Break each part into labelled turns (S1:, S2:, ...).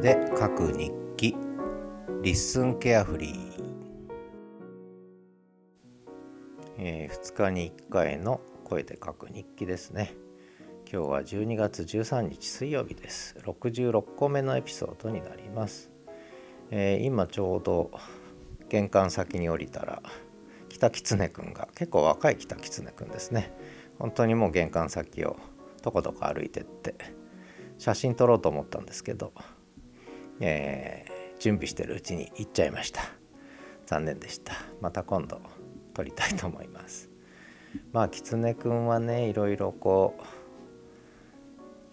S1: で書く日記。リッスンケアフリー、えー、2日に1回の声で書く日記ですね。今日は12月13日水曜日です。66個目のエピソードになります、えー、今ちょうど玄関先に降りたら北狐くんが結構若い北狐くんですね。本当にもう玄関先をとことこ歩いてって写真撮ろうと思ったんですけど、えー、準備してるうちに行っちゃいました。残念でした。また今度撮りたいと思います。まあ狐くんはねいろいろこ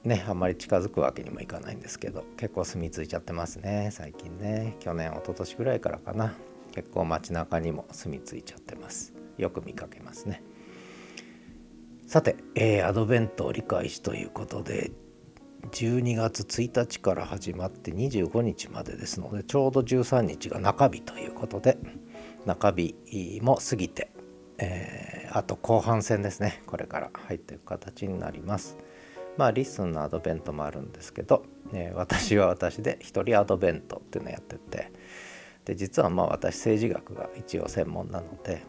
S1: うねあんまり近づくわけにもいかないんですけど結構住み着いちゃってますね。最近ね。去年一昨年ぐらいからかな。結構街中にも住み着いちゃってます。よく見かけますね。さて、えー、アドベント折り返しということで12月1日から始まって25日までですのでちょうど13日が中日ということで中日も過ぎて、えー、あと後半戦ですね。これから入っていく形になります。まあ LISTEN のアドベントもあるんですけど、えー、私は私で一人アドベントっていうのをやっててで実はまあ私政治学が一応専門なので、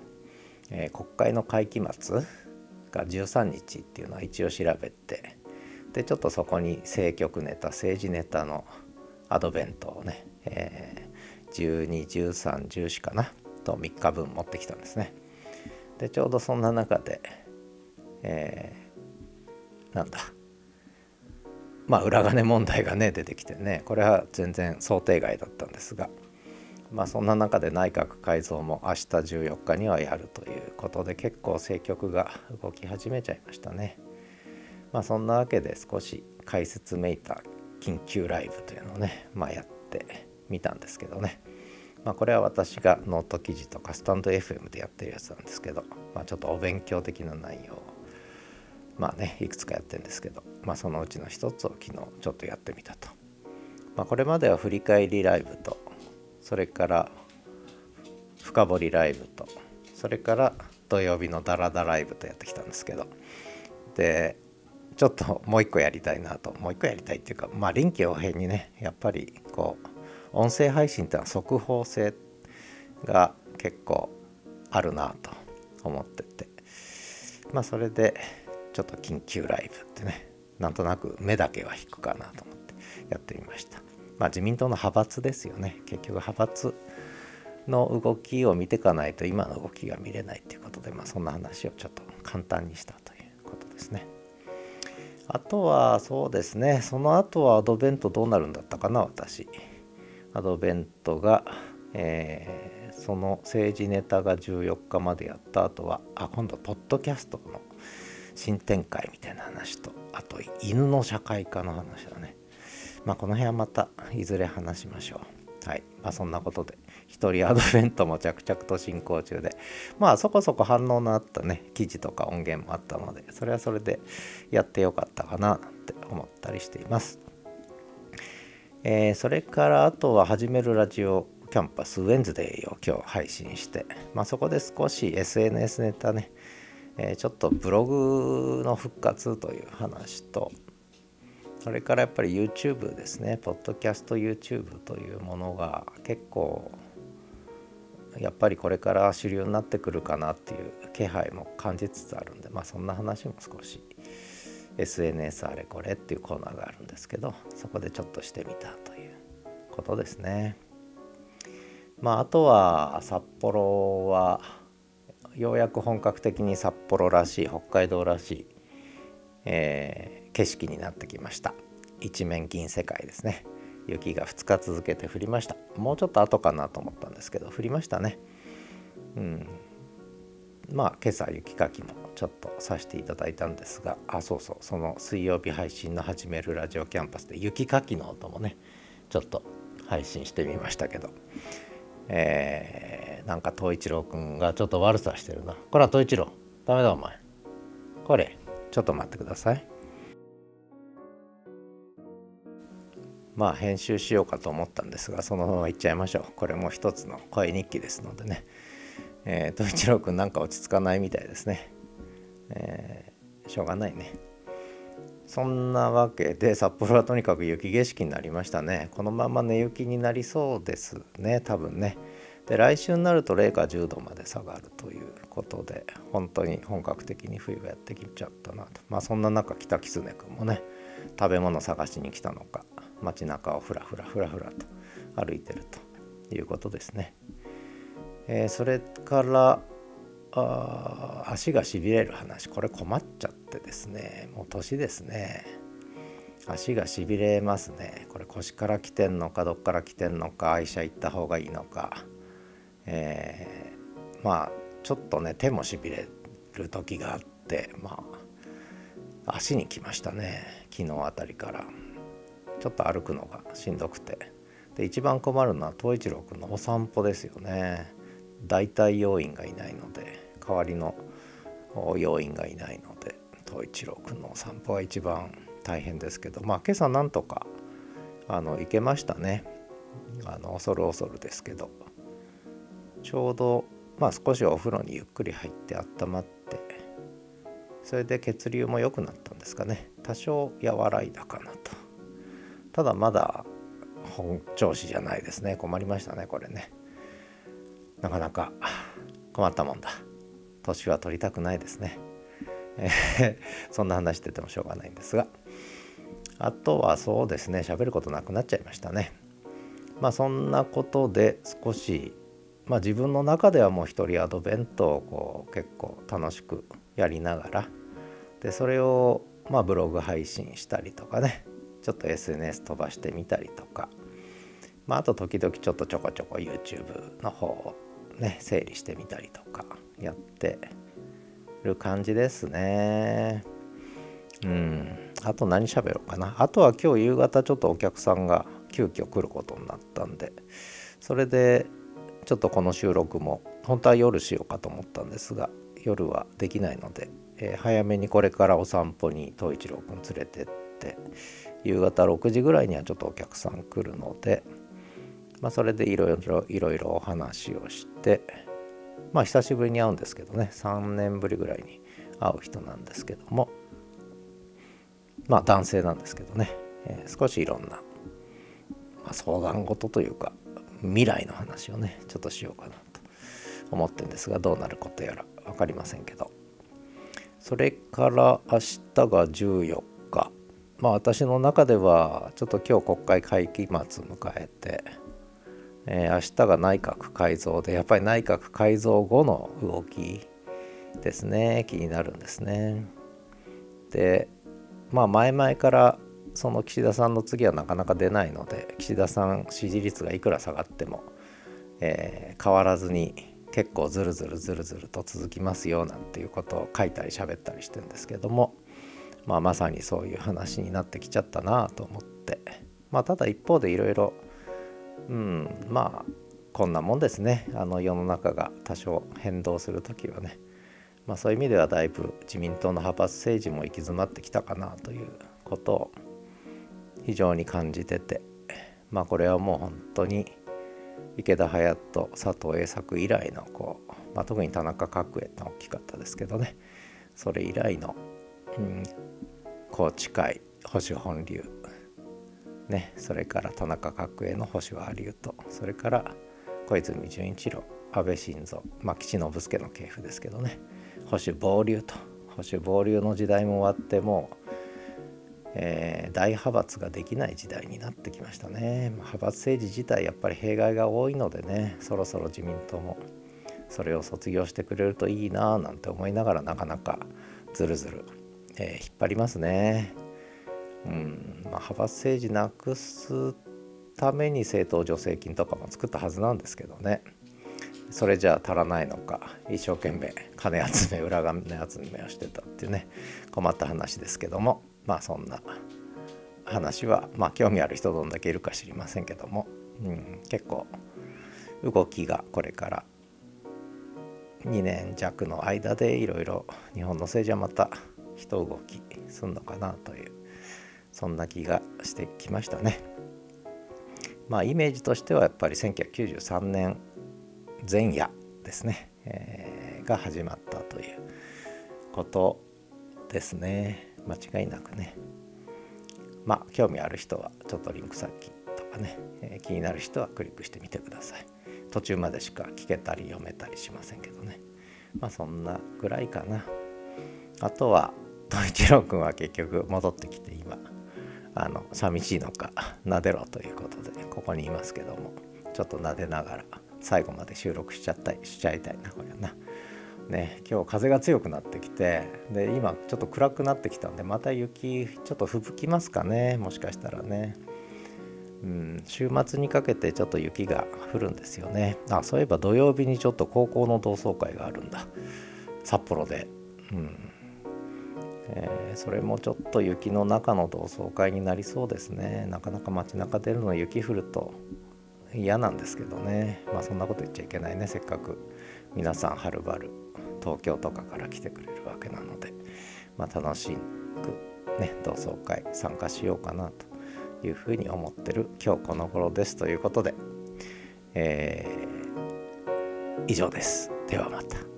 S1: えー、国会の会期末が13日っていうのは一応調べてでちょっとそこに政局ネタ政治ネタのアドベントをね、えー、121314かなと3日分持ってきたんですねでちょうどそんな中で、えー、なんだまあ裏金問題がね出てきてねこれは全然想定外だったんですがまあそんな中で内閣改造も明日14日にはやるということで結構政局が動き始めちゃいましたね。まあそんなわけで少し解説めいた緊急ライブというのをね、まあ、やってみたんですけどね。まあこれは私がノート記事とかスタンド FM でやってるやつなんですけど、まあ、ちょっとお勉強的な内容をまあねいくつかやってるんですけど、まあ、そのうちの一つを昨日ちょっとやってみたと。まあ、これまでは振り返りライブとそれから深掘りライブとそれから土曜日のダラダライブとやってきたんですけどでちょっともう一個やりたいなと。もう一個やりたいっていうかまあ臨機応変にねやっぱりこう音声配信ってのは速報性が結構あるなと思ってて。まあそれでちょっと緊急ライブってねなんとなく目だけは引くかなと思ってやってみました。まあ、自民党の派閥ですよね。結局派閥の動きを見ていかないと今の動きが見れないっていうことで、まあ、そんな話をちょっと簡単にしたということですね。あとはそうですねその後はアドベントどうなるんだったかな私。アドベントが、えー、その政治ネタが14日までやった後はあ今度ポッドキャストの新展開みたいな話とあと犬の社会科の話だね。まあ、この辺はまたいずれ話しましょう。まあ、そんなことで、一人アドベントも着々と進行中で、まあ、そこそこ反応のあったね、記事とか音源もあったので、それはそれでやってよかったかな、なんて思ったりしています。えー、それからあとは始めるラジオキャンパスウェンズデーを今日配信して、まあ、そこで少し SNS ネタね、えー、ちょっとブログの復活という話と、それからやっぱり YouTube ですね、ポッドキャスト YouTube というものが結構やっぱりこれから主流になってくるかなっていう気配も感じつつあるんで、まあそんな話も少し SNS あれこれっていうコーナーがあるんですけど、そこでちょっとしてみたということですね。まああとは札幌はようやく本格的に札幌らしい北海道らしい、えー景色になってきました。一面銀世界ですね。雪が2日続けて降りました。もうちょっと後かなと思ったんですけど降りましたね。うん。まあ今朝雪かきもちょっとさせていただいたんですがあそうそう。その水曜日配信の始めるラジオキャンパスで雪かきの音もねちょっと配信してみましたけど。えー、なんか東一郎くんがちょっと悪さしてるな。これは東一郎。ダメだお前。これちょっと待ってください。まあ編集しようかと思ったんですがそのままいっちゃいましょう。これも一つの声日記ですのでね。えー、と一郎くんなんか落ち着かないみたいですね。えー、しょうがないね。そんなわけで札幌はとにかく雪景色になりましたね。このまま寝雪になりそうですね多分ね。で来週になると0か10度まで下がるということで本当に本格的に冬がやってきちゃったなと。まあそんな中北狐君もね食べ物探しに来たのか街中をふらふらふらふらと歩いてるということですね、えー、それからあ足がしびれる話。これ困っちゃってですね。もう年ですね。足がしびれますね。これ腰から来てんのかどっから来てんのか医者行った方がいいのか。えー、まあちょっとね手もしびれる時があってまあ足に来ましたね。昨日あたりから。ちょっと歩くのがしんどくて。で一番困るのは東一郎くんのお散歩ですよね。代替要員がいないので代わりの要員がいないので東一郎くんのお散歩が一番大変ですけど。まあ今朝なんとかあの行けましたね。あの恐る恐るですけど。ちょうどまあ少しお風呂にゆっくり入って温まってそれで血流も良くなったんですかね。多少和らいだかなただまだ本調子じゃないですね。困りましたねこれね。なかなか困ったもんだ。年は取りたくないですね、え そんな話しててもしょうがないんですが。あとはそうですね喋ることなくなっちゃいましたね。まあそんなことで少しまあ自分の中ではもう一人アドベントをこう結構楽しくやりながら。でそれをまあブログ配信したりとかね。ちょっと SNS 飛ばしてみたりとか。まああと時々ちょっとちょこちょこ YouTube の方をね整理してみたりとかやってる感じですね。うん。あと何喋ろうかな。あとは今日夕方ちょっとお客さんが急遽来ることになったんでそれでちょっとこの収録も本当は夜しようかと思ったんですが夜はできないので、えー、早めにこれからお散歩に東一郎くん連れてって夕方6時ぐらいにはちょっとお客さん来るので、まあ、それでいろいろいろいろお話をしてまあ久しぶりに会うんですけどね3年ぶりぐらいに会う人なんですけどもまあ男性なんですけどね、えー、少しいろんな、まあ、相談事というか未来の話をねちょっとしようかなと思ってるんですがどうなることやら分かりませんけど。それから明日が14日。まあ私の中ではちょっと今日国会会期末迎えて、えー、明日が内閣改造でやっぱり内閣改造後の動きですね。気になるんですね。でまあ前々からその岸田さんの次はなかなか出ないので岸田さん支持率がいくら下がっても、えー、変わらずに結構ずるずるずるずると続きますよなんていうことを書いたり喋ったりしてるんですけども、まあ、まさにそういう話になってきちゃったなと思って。まあただ一方でいろいろうんまあこんなもんですね。あの世の中が多少変動する時はね。まあそういう意味ではだいぶ自民党の派閥政治も行き詰まってきたかなということを非常に感じてて。まあこれはもう本当に池田隼人佐藤栄作以来のこう、まあ、特に田中角栄って大きかったですけどね。それ以来の、うん、高知会星本流。ねそれから田中角栄の星は流とそれから小泉純一郎。安倍晋三。まあ岸信介の系譜ですけどね。保守暴流と。保守暴流の時代も終わってもうえー、大派閥ができない時代になってきましたね。派閥政治自体やっぱり弊害が多いのでね。そろそろ自民党もそれを卒業してくれるといいななんて思いながらなかなかずるずる、えー、引っ張りますね。うん。まあ、派閥政治なくすために政党助成金とかも作ったはずなんですけどね。それじゃ足らないのか。一生懸命金集め裏金集めをしてたっていうね。困った話ですけども。まあそんな話はまあ興味ある人どんだけいるか知りませんけども、うん、結構動きがこれから2年弱の間でいろいろ日本の政治はまた一動きすんのかなというそんな気がしてきましたね。まあイメージとしてはやっぱり1993年前夜ですね、えー、が始まったということですね。間違いなくね。まあ興味ある人はちょっとリンク先とかね、えー、気になる人はクリックしてみてください。途中までしか聞けたり読めたりしませんけどね。まあそんなぐらいかな。あとは統一郎君は結局戻ってきて今あの寂しいのか撫でろということでここにいますけどもちょっと撫でながら最後まで収録しちゃったりしちゃいたいなこれはな。ね、今日風が強くなってきてで今ちょっと暗くなってきたんでまた雪ちょっと吹雪きますかねもしかしたらね、うん、週末にかけてちょっと雪が降るんですよね。あそういえば土曜日にちょっと高校の同窓会があるんだ。札幌で、うん。えー、それもちょっと雪の中の同窓会になりそうですね。なかなか街中出るの雪降ると嫌なんですけどね。まあそんなこと言っちゃいけないね。せっかく皆さんはるばる東京とかから来てくれるわけなので、まあ、楽しくね同窓会参加しようかなというふうに思ってる今日この頃です。ということで、えー、以上です。ではまた。